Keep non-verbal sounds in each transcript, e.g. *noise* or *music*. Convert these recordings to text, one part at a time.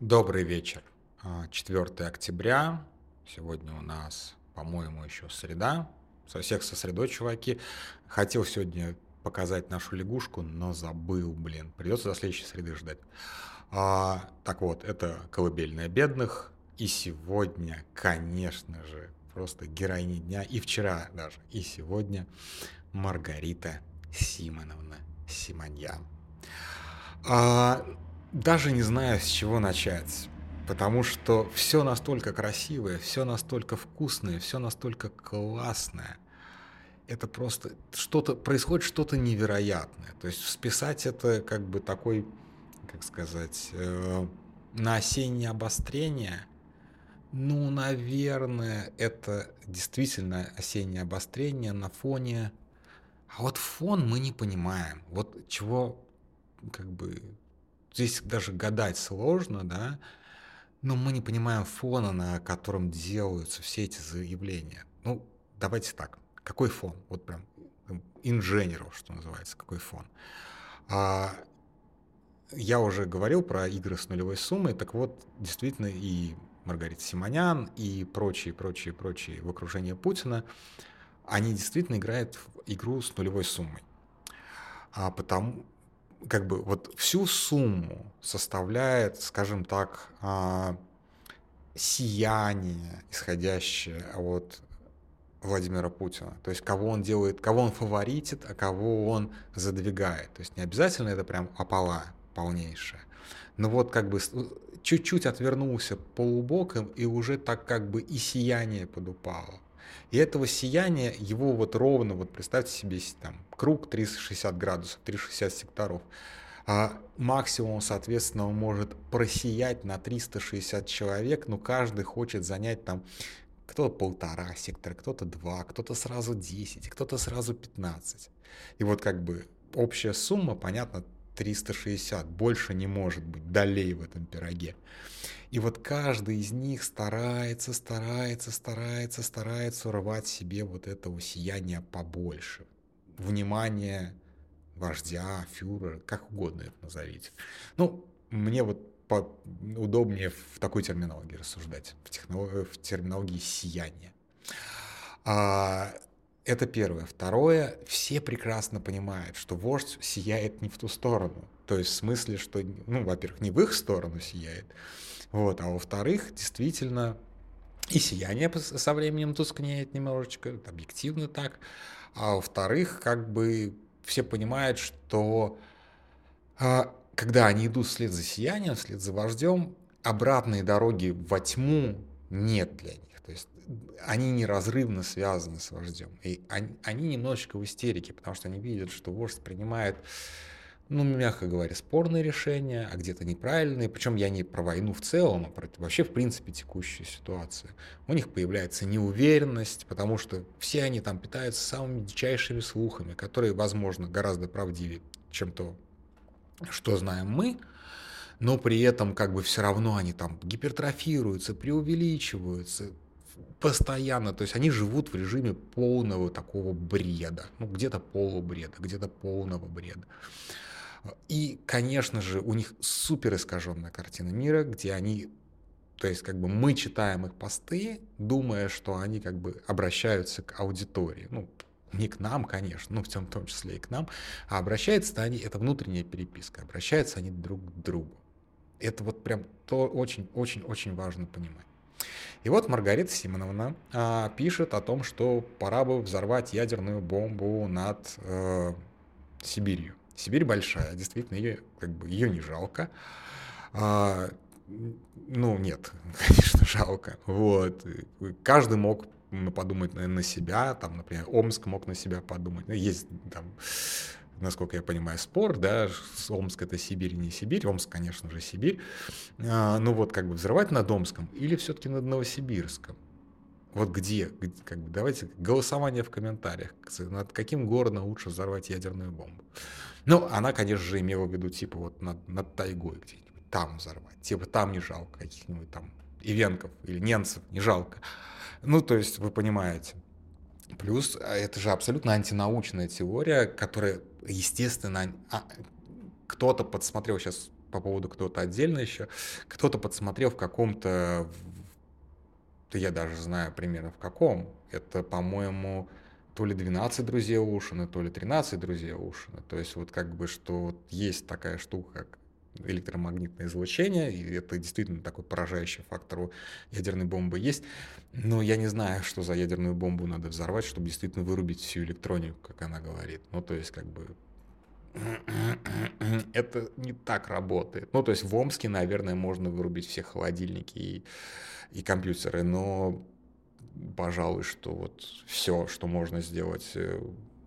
Добрый вечер. 4 октября. Сегодня у нас, по-моему, еще среда. Со всех со средой, чуваки. Хотел сегодня показать нашу лягушку, но забыл, блин. Придется до следующей среды ждать. А, так вот, это «Колыбельная бедных». И сегодня, конечно же, просто героиня дня. И вчера даже, и сегодня Маргарита Симоновна Симоньян. А, даже не знаю, с чего начать. Потому что все настолько красивое, все настолько вкусное, все настолько классное. Это просто что-то происходит что-то невероятное. То есть списать это как бы такой, как сказать, э, на осеннее обострение. Ну, наверное, это действительно осеннее обострение на фоне. А вот фон мы не понимаем. Вот чего как бы здесь даже гадать сложно, да, но мы не понимаем фона, на котором делаются все эти заявления. Ну, давайте так. Какой фон? Вот прям инженеров, что называется, какой фон. А, я уже говорил про игры с нулевой суммой, так вот, действительно, и Маргарита Симонян, и прочие, прочие, прочие в окружении Путина, они действительно играют в игру с нулевой суммой. А потому, как бы вот всю сумму составляет, скажем так, а, сияние, исходящее от Владимира Путина. То есть кого он делает, кого он фаворитит, а кого он задвигает. То есть не обязательно это прям опала полнейшая. Но вот как бы чуть-чуть отвернулся полубоком, и уже так как бы и сияние подупало. И этого сияния, его вот ровно, вот представьте себе там круг 360 градусов, 360 секторов, а максимум, соответственно, он может просиять на 360 человек, но каждый хочет занять там кто-то полтора сектора, кто-то два, кто-то сразу 10, кто-то сразу 15. И вот как бы общая сумма, понятно, 360, больше не может быть долей в этом пироге. И вот каждый из них старается, старается, старается, старается урвать себе вот этого сияния побольше. Внимание вождя, фюрера, как угодно это назовите. Ну, мне вот по удобнее в такой терминологии рассуждать, в, технолог... в терминологии сияния. А, это первое. Второе, все прекрасно понимают, что вождь сияет не в ту сторону. То есть в смысле, что, ну, во-первых, не в их сторону сияет, вот, а во-вторых, действительно, и сияние со временем тускнеет немножечко, это объективно так. А во-вторых, как бы все понимают, что а, когда они идут вслед за сиянием, вслед за вождем, обратной дороги во тьму нет для них. То есть они неразрывно связаны с вождем. И они, они немножечко в истерике, потому что они видят, что вождь принимает ну, мягко говоря, спорные решения, а где-то неправильные. Причем я не про войну в целом, а про вообще, в принципе, текущую ситуацию. У них появляется неуверенность, потому что все они там питаются самыми дичайшими слухами, которые, возможно, гораздо правдивее, чем то, что знаем мы, но при этом как бы все равно они там гипертрофируются, преувеличиваются, постоянно, то есть они живут в режиме полного такого бреда, ну где-то полубреда, где-то полного бреда. И, конечно же, у них супер искаженная картина мира, где они, то есть как бы мы читаем их посты, думая, что они как бы обращаются к аудитории. Ну, не к нам, конечно, ну, в том, в том числе и к нам, а обращаются они, это внутренняя переписка, обращаются они друг к другу. Это вот прям то очень-очень-очень важно понимать. И вот Маргарита Симоновна а, пишет о том, что пора бы взорвать ядерную бомбу над э, Сибирью. Сибирь большая, действительно, ее, как бы, ее не жалко. А, ну, нет, *laughs* конечно, жалко. Вот. Каждый мог подумать на, себя, там, например, Омск мог на себя подумать. Ну, есть там, насколько я понимаю, спор, да, Омск это Сибирь, не Сибирь, Омск, конечно же, Сибирь. А, ну вот, как бы взрывать над Омском или все-таки над Новосибирском? Вот где, как бы, давайте голосование в комментариях, над каким городом лучше взорвать ядерную бомбу. Ну, она, конечно же, имела в виду, типа, вот над, над тайгой где-нибудь, там взорвать. Типа, там не жалко каких-нибудь там ивенков или ненцев, не жалко. Ну, то есть, вы понимаете. Плюс, а, это же абсолютно антинаучная теория, которая, естественно, а, кто-то подсмотрел сейчас по поводу кто-то отдельно еще. Кто-то подсмотрел в каком-то, я даже знаю примерно в каком. Это, по-моему, то ли 12 друзей Ушина, то ли 13 друзей Ушина. То есть вот как бы, что вот есть такая штука, как электромагнитное излучение, и это действительно такой поражающий фактор у ядерной бомбы есть. Но я не знаю, что за ядерную бомбу надо взорвать, чтобы действительно вырубить всю электронику, как она говорит. Ну, то есть, как бы, *clears throat* это не так работает. Ну, то есть в Омске, наверное, можно вырубить все холодильники и, и компьютеры, но, пожалуй, что вот все, что можно сделать э,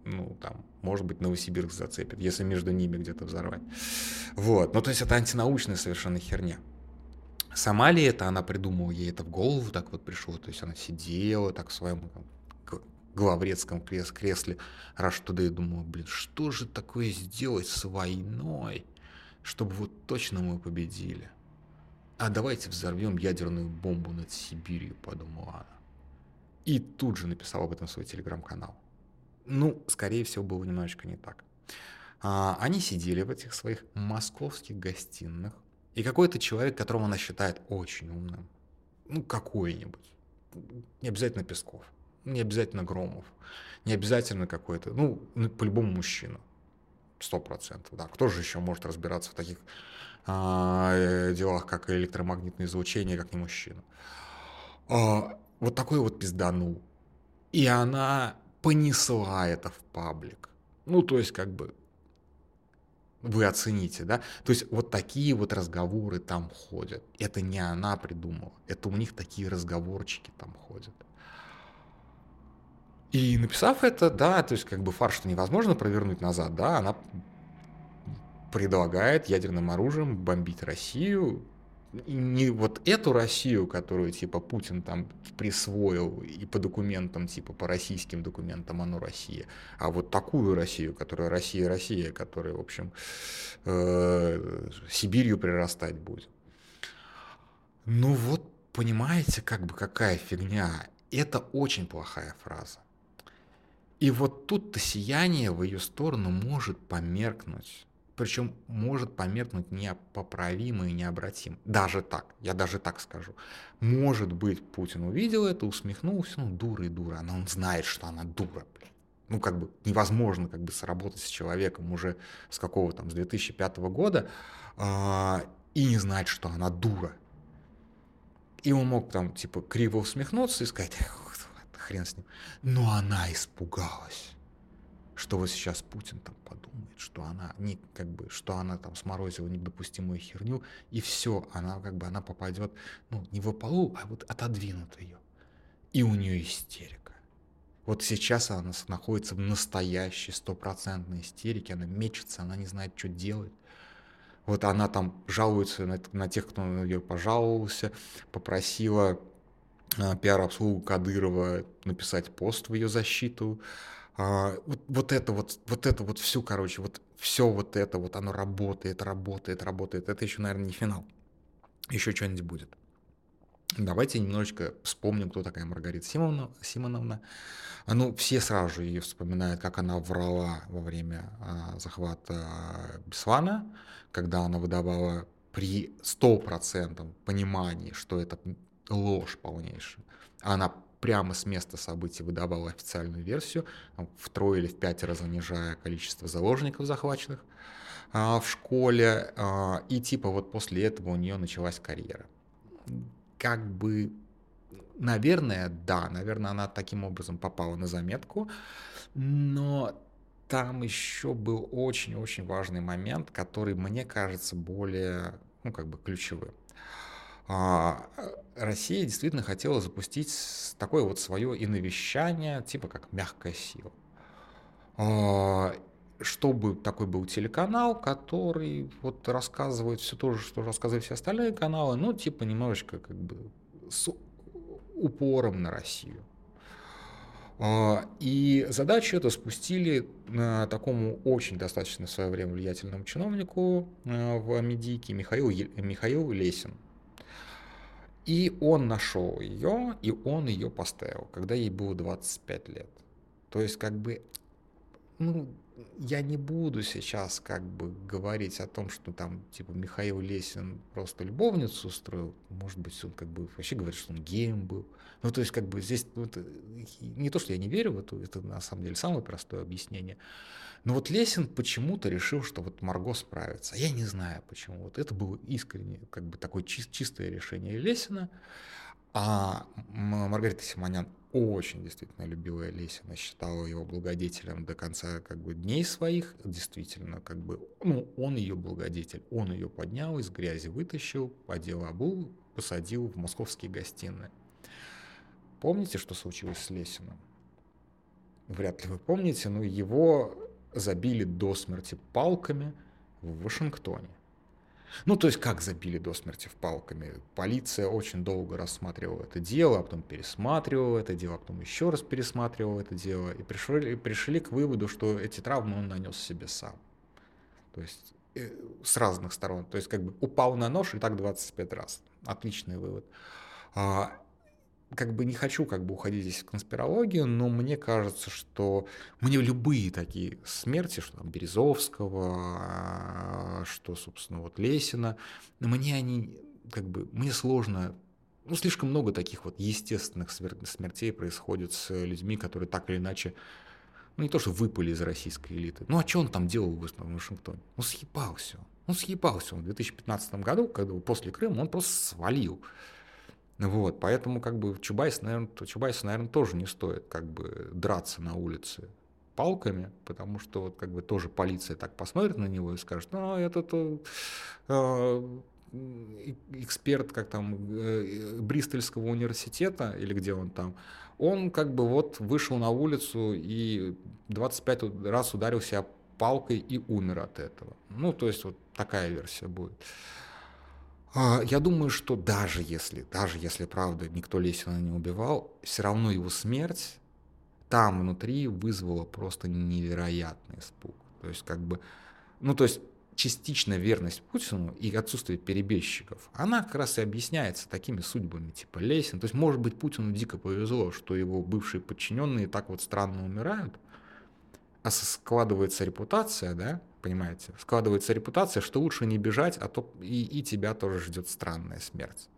ну, там, может быть, Новосибирск зацепит, если между ними где-то взорвать. Вот, ну, то есть это антинаучная совершенно херня. Сама ли это она придумала, ей это в голову так вот пришло, то есть она сидела так в своем главредском кресле раз туда и думала, блин, что же такое сделать с войной, чтобы вот точно мы победили. А давайте взорвем ядерную бомбу над Сибирью, подумала она. И тут же написала об этом свой телеграм-канал. Ну, скорее всего, было немножечко не так. А, они сидели в этих своих московских гостиных, и какой-то человек, которого она считает очень умным, ну, какой-нибудь, не обязательно Песков, не обязательно Громов, не обязательно какой-то, ну, ну по-любому мужчина, сто процентов, да. Кто же еще может разбираться в таких а, э, делах, как электромагнитное излучение, как не мужчина? А, вот такой вот пизданул. И она понесла это в паблик. Ну, то есть, как бы, вы оцените, да? То есть, вот такие вот разговоры там ходят. Это не она придумала. Это у них такие разговорчики там ходят. И написав это, да, то есть, как бы фарш-то невозможно провернуть назад, да, она предлагает ядерным оружием бомбить Россию, не вот эту Россию, которую типа Путин там присвоил и по документам, типа по российским документам оно Россия, а вот такую Россию, которая Россия, Россия, которая, в общем, э, Сибирью прирастать будет. Ну вот, понимаете, как бы какая фигня. Это очень плохая фраза. И вот тут-то сияние в ее сторону может померкнуть причем может померкнуть непоправимо и необратимо. Даже так, я даже так скажу. Может быть, Путин увидел это, усмехнулся, ну, дура и дура, она он знает, что она дура, блин. Ну, как бы невозможно как бы сработать с человеком уже с какого там, с 2005 года э, и не знать, что она дура. И он мог там, типа, криво усмехнуться и сказать, хрен с ним. Но она испугалась что вот сейчас Путин там подумает, что она не как бы, что она там сморозила недопустимую херню, и все, она как бы она попадет, ну, не в полу, а вот отодвинут ее. И у нее истерика. Вот сейчас она находится в настоящей стопроцентной истерике, она мечется, она не знает, что делать. Вот она там жалуется на, на тех, кто на нее пожаловался, попросила э, пиар-обслугу Кадырова написать пост в ее защиту. А, вот, вот это вот, вот это вот всю, короче, вот все вот это вот, оно работает, работает, работает. Это еще, наверное, не финал. Еще что-нибудь будет. Давайте немножечко вспомним, кто такая Маргарита Симоновна. Симоновна. Ну, все сразу же ее вспоминают, как она врала во время а, захвата Беслана, когда она выдавала при стопроцентном понимании, что это ложь полнейшая. Она прямо с места событий выдавала официальную версию, втрое или в пятеро занижая количество заложников захваченных а, в школе, а, и типа вот после этого у нее началась карьера. Как бы, наверное, да, наверное, она таким образом попала на заметку, но там еще был очень-очень важный момент, который мне кажется более, ну, как бы ключевым. А, Россия действительно хотела запустить такое вот свое иновещание, типа как мягкая сила. А, чтобы такой был телеканал, который вот рассказывает все то же, что рассказывают все остальные каналы, ну, типа немножечко как бы с упором на Россию. А, и задачу эту спустили на такому очень достаточно в свое время влиятельному чиновнику в Медике Михаил, Михаил Лесин. И он нашел ее, и он ее поставил, когда ей было 25 лет. То есть, как бы, ну, я не буду сейчас как бы говорить о том, что там типа Михаил Лесин просто любовницу устроил. Может быть, он как бы вообще говорит, что он геем был. Ну, то есть, как бы здесь ну, это, не то, что я не верю в это, это на самом деле самое простое объяснение. Но вот Лесин почему-то решил, что вот Марго справится. Я не знаю почему. Вот это было искренне, как бы такое чис- чистое решение Лесина. А Маргарита Симонян очень действительно любила Лесина, считала его благодетелем до конца как бы дней своих. Действительно, как бы, ну, он ее благодетель. Он ее поднял, из грязи вытащил, одел обул, посадил в московские гостиные. Помните, что случилось с Лесиным? Вряд ли вы помните, но его забили до смерти палками в Вашингтоне. Ну, то есть, как забили до смерти в палками? Полиция очень долго рассматривала это дело, а потом пересматривала это дело, а потом еще раз пересматривала это дело, и пришли, пришли к выводу, что эти травмы он нанес себе сам. То есть, э, с разных сторон. То есть, как бы упал на нож и так 25 раз. Отличный вывод. Как бы не хочу как бы уходить здесь в конспирологию, но мне кажется, что мне любые такие смерти, что там Березовского, а, что, собственно, вот Лесина, мне они как бы, мне сложно ну, слишком много таких вот естественных смертей происходит с людьми, которые так или иначе, ну, не то, что выпали из российской элиты. Ну, а что он там делал в Вашингтоне? Ну, съебался. Он съебался. Он в 2015 году, когда после Крыма, он просто свалил. Вот, поэтому как бы Чубайс, наверное, Чубайсу, наверное, тоже не стоит как бы драться на улице палками, потому что вот как бы тоже полиция так посмотрит на него и скажет, ну, этот э, эксперт, как там, э, Бристольского университета, или где он там, он как бы вот вышел на улицу и 25 раз ударился палкой и умер от этого. Ну, то есть вот такая версия будет. А, я думаю, что даже если, даже если, правда, никто Лесина не убивал, все равно его смерть там внутри вызвала просто невероятный испуг. То есть, как бы, ну, то есть, частичная верность Путину и отсутствие перебежчиков, она как раз и объясняется такими судьбами, типа Лесин. То есть, может быть, Путину дико повезло, что его бывшие подчиненные так вот странно умирают, а складывается репутация, да, понимаете, складывается репутация, что лучше не бежать, а то и, и тебя тоже ждет странная смерть.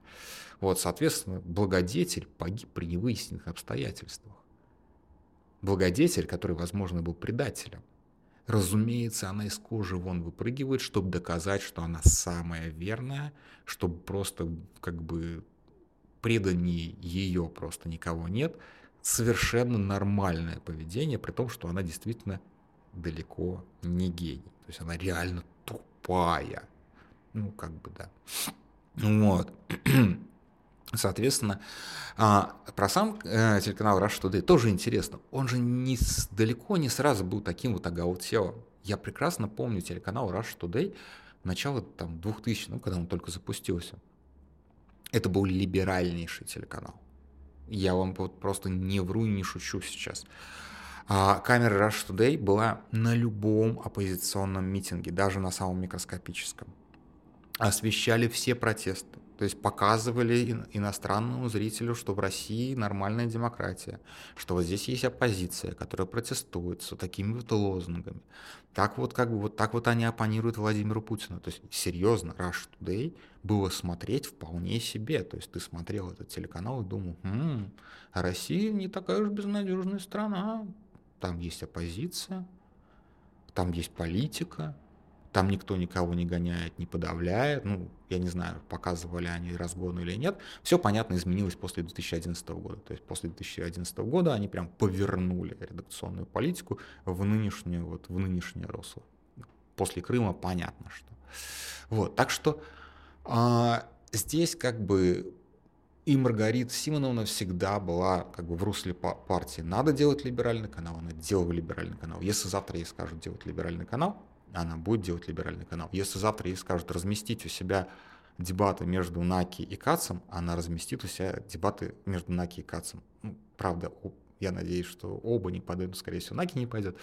Вот, соответственно, благодетель погиб при невыясненных обстоятельствах. Благодетель, который, возможно, был предателем. Разумеется, она из кожи вон выпрыгивает, чтобы доказать, что она самая верная, чтобы просто как бы преданнее ее просто никого нет. Совершенно нормальное поведение, при том, что она действительно далеко не гений. То есть она реально тупая. Ну, как бы, да. Вот. *clears throat* Соответственно, а, про сам э, телеканал Rush Today тоже интересно. Он же не, далеко не сразу был таким вот агаутелом. Я прекрасно помню телеканал Rush Today начало там 2000, ну, когда он только запустился. Это был либеральнейший телеканал. Я вам вот просто не вру и не шучу сейчас. А камера Rush Today была на любом оппозиционном митинге, даже на самом микроскопическом. Освещали все протесты. То есть показывали иностранному зрителю, что в России нормальная демократия, что вот здесь есть оппозиция, которая протестует с вот такими вот лозунгами. Так вот, как бы, вот так вот они оппонируют Владимиру Путину. То есть, серьезно, Rush Today было смотреть вполне себе. То есть, ты смотрел этот телеканал и думал, хм, Россия не такая уж безнадежная страна, там есть оппозиция, там есть политика, там никто никого не гоняет, не подавляет. Ну, я не знаю, показывали они разгоны или нет. Все, понятно, изменилось после 2011 года. То есть после 2011 года они прям повернули редакционную политику в нынешнюю, вот, в нынешнее русло. После Крыма понятно, что. Вот, так что а, здесь как бы и Маргарита Симоновна всегда была как бы в русле партии. Надо делать либеральный канал, она делала либеральный канал. Если завтра ей скажут делать либеральный канал, она будет делать либеральный канал. Если завтра ей скажут разместить у себя дебаты между Наки и Кацем, она разместит у себя дебаты между Наки и Кацем. Ну, правда, я надеюсь, что оба не пойдут, скорее всего, Наки не пойдет.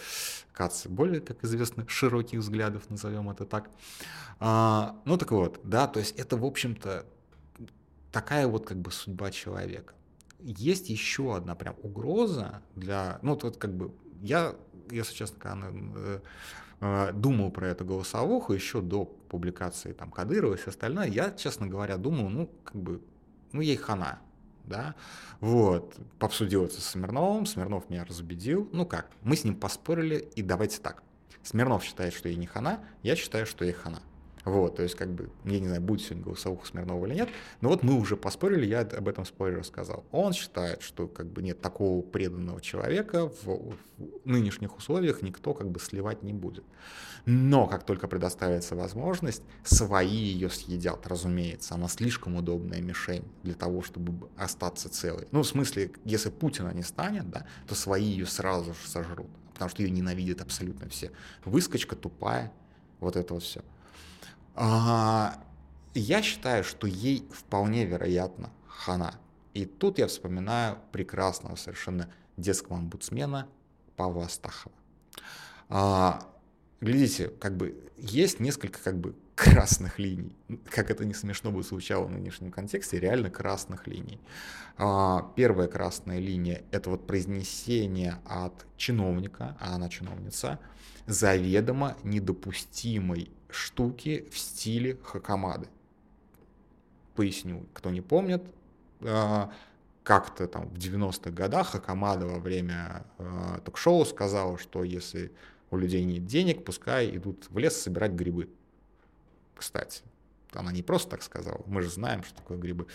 Кац более, как известно, широких взглядов, назовем это так. А, ну так вот, да, то есть это, в общем-то, такая вот как бы судьба человека. Есть еще одна прям угроза для, ну вот как бы я, если честно, когда, э, э, думал про эту голосовуху еще до публикации там Кадырова и все остальное, я, честно говоря, думал, ну, как бы, ну, ей хана, да, вот, обсудил это с Смирновым, Смирнов меня разубедил, ну как, мы с ним поспорили, и давайте так, Смирнов считает, что ей не хана, я считаю, что ей хана. Вот, то есть, как бы, я не знаю, будет сегодня голосовуха Смирнова или нет, но вот мы уже поспорили, я об этом споре рассказал. Он считает, что как бы нет такого преданного человека в, в нынешних условиях никто как бы сливать не будет. Но как только предоставится возможность, свои ее съедят, разумеется. Она слишком удобная мишень для того, чтобы остаться целой. Ну, в смысле, если Путина не станет, да, то свои ее сразу же сожрут, потому что ее ненавидят абсолютно все. Выскочка тупая, вот это вот все. А, я считаю, что ей вполне вероятно хана. И тут я вспоминаю прекрасного совершенно детского омбудсмена Павла Астахова. А, глядите, как бы есть несколько как бы красных линий. Как это не смешно бы звучало в нынешнем контексте, реально красных линий. А, первая красная линия – это вот произнесение от чиновника, а она чиновница, заведомо недопустимой штуки в стиле Хакамады. Поясню, кто не помнит, а, как-то там в 90-х годах Хакамада во время а, ток-шоу сказала, что если у людей нет денег, пускай идут в лес собирать грибы. Кстати, она не просто так сказала, мы же знаем, что такое грибы.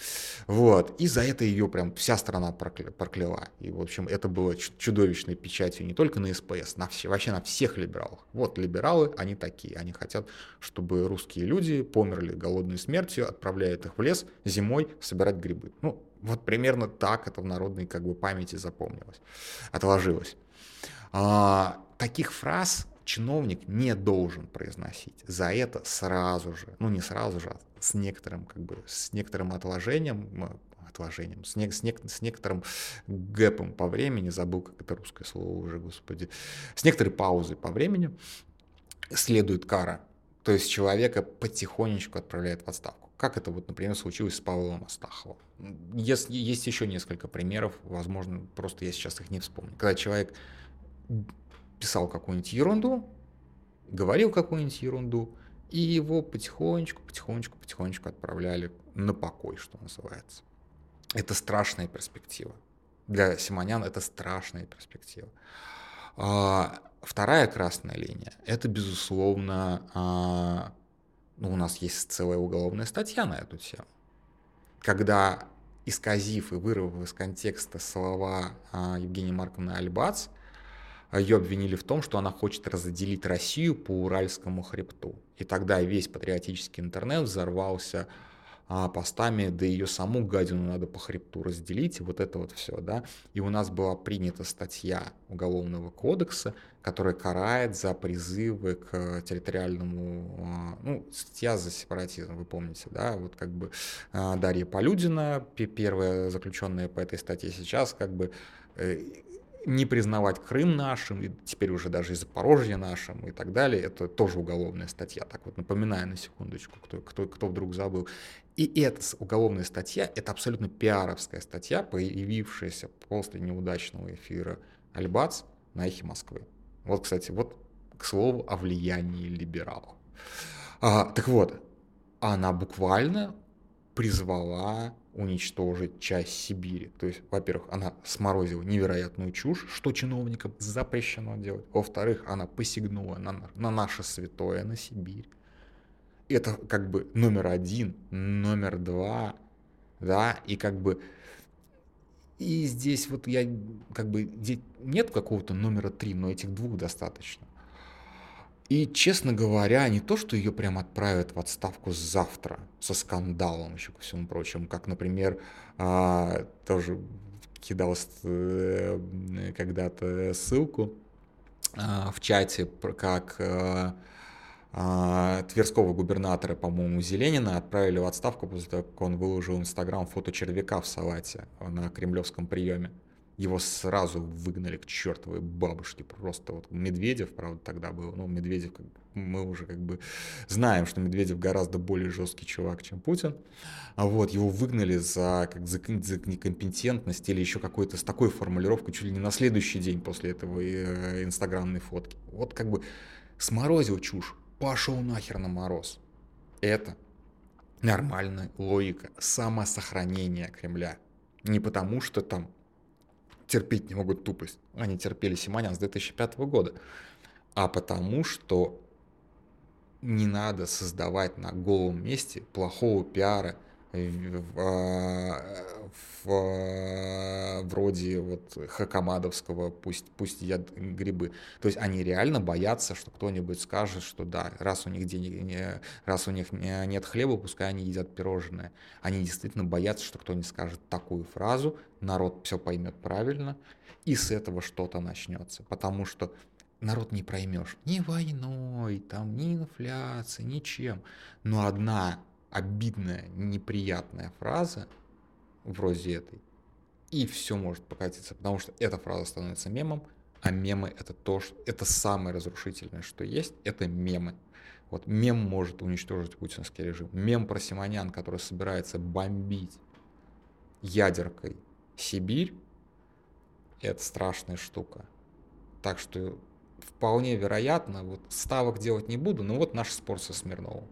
Вот, и за это ее прям вся страна прокляла. И, в общем, это было чудовищной печатью не только на СПС, на все, вообще на всех либералах. Вот либералы, они такие, они хотят, чтобы русские люди померли голодной смертью, отправляют их в лес зимой собирать грибы. Ну, вот примерно так это в народной как бы памяти запомнилось, отложилось. А, таких фраз чиновник не должен произносить. За это сразу же, ну не сразу же, а с некоторым, как бы, с некоторым отложением, отложением, с, не, с, не, с некоторым гэпом по времени, забыл, как это русское слово уже, господи, с некоторой паузой по времени следует кара. То есть человека потихонечку отправляет в отставку. Как это вот, например, случилось с Павлом Астаховым. Есть, есть еще несколько примеров, возможно, просто я сейчас их не вспомню. Когда человек писал какую-нибудь ерунду, говорил какую-нибудь ерунду, и его потихонечку, потихонечку, потихонечку отправляли на покой, что называется. Это страшная перспектива. Для Симонян это страшная перспектива. А, вторая красная линия – это, безусловно, а, ну, у нас есть целая уголовная статья на эту тему. Когда, исказив и вырвав из контекста слова а, Евгения Марковны Альбац, ее обвинили в том, что она хочет разделить Россию по Уральскому хребту. И тогда весь патриотический интернет взорвался а, постами, да ее саму гадину надо по хребту разделить, вот это вот все, да. И у нас была принята статья Уголовного кодекса, которая карает за призывы к территориальному, а, ну, статья за сепаратизм, вы помните, да, вот как бы а, Дарья Полюдина, первая заключенная по этой статье сейчас, как бы э, не признавать Крым нашим, и теперь уже даже и Запорожье нашим и так далее, это тоже уголовная статья. Так вот, напоминаю на секундочку, кто, кто, кто вдруг забыл. И эта уголовная статья, это абсолютно пиаровская статья, появившаяся после неудачного эфира Альбац на эхе Москвы. Вот, кстати, вот к слову о влиянии либералов. А, так вот, она буквально призвала уничтожить часть Сибири. То есть, во-первых, она сморозила невероятную чушь, что чиновникам запрещено делать. Во-вторых, она посягнула на, на наше святое, на Сибирь. Это как бы номер один, номер два, да, и как бы и здесь вот я как бы нет какого-то номера три, но этих двух достаточно. И, честно говоря, не то, что ее прям отправят в отставку завтра со скандалом еще ко всему прочему, как, например, а, тоже кидал э, когда-то ссылку а, в чате, как а, Тверского губернатора, по-моему, Зеленина отправили в отставку после того, как он выложил в Инстаграм фото червяка в салате на кремлевском приеме. Его сразу выгнали к чертовой бабушке. Просто вот Медведев, правда, тогда был. Ну, Медведев, как, мы уже как бы знаем, что Медведев гораздо более жесткий чувак, чем Путин. А вот его выгнали за, как, за, за некомпетентность или еще какой-то с такой формулировкой чуть ли не на следующий день после этого э, инстаграмной фотки. Вот как бы сморозил чушь, пошел нахер на мороз. Это нормальная логика самосохранения Кремля. Не потому, что там терпеть не могут тупость. Они терпели Симонян с 2005 года. А потому что не надо создавать на голом месте плохого пиара в, в, в, вроде вот Хакамадовского, пусть, пусть едят грибы. То есть они реально боятся, что кто-нибудь скажет, что да, раз у них денег, не, раз у них нет хлеба, пускай они едят пирожное. Они действительно боятся, что кто-нибудь скажет такую фразу, народ все поймет правильно, и с этого что-то начнется. Потому что народ не проймешь ни войной, там, ни инфляцией, ничем. Но одна обидная, неприятная фраза вроде этой, и все может покатиться, потому что эта фраза становится мемом, а мемы это то, что это самое разрушительное, что есть, это мемы. Вот мем может уничтожить путинский режим. Мем про Симонян, который собирается бомбить ядеркой Сибирь, это страшная штука. Так что вполне вероятно, вот ставок делать не буду, но вот наш спор со Смирновым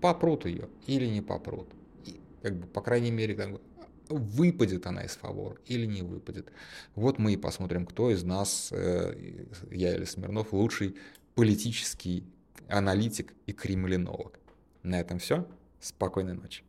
попрут ее или не попрут. И, как бы, по крайней мере, как бы, выпадет она из фавор или не выпадет. Вот мы и посмотрим, кто из нас, э, я или Смирнов, лучший политический аналитик и кремлинолог. На этом все. Спокойной ночи.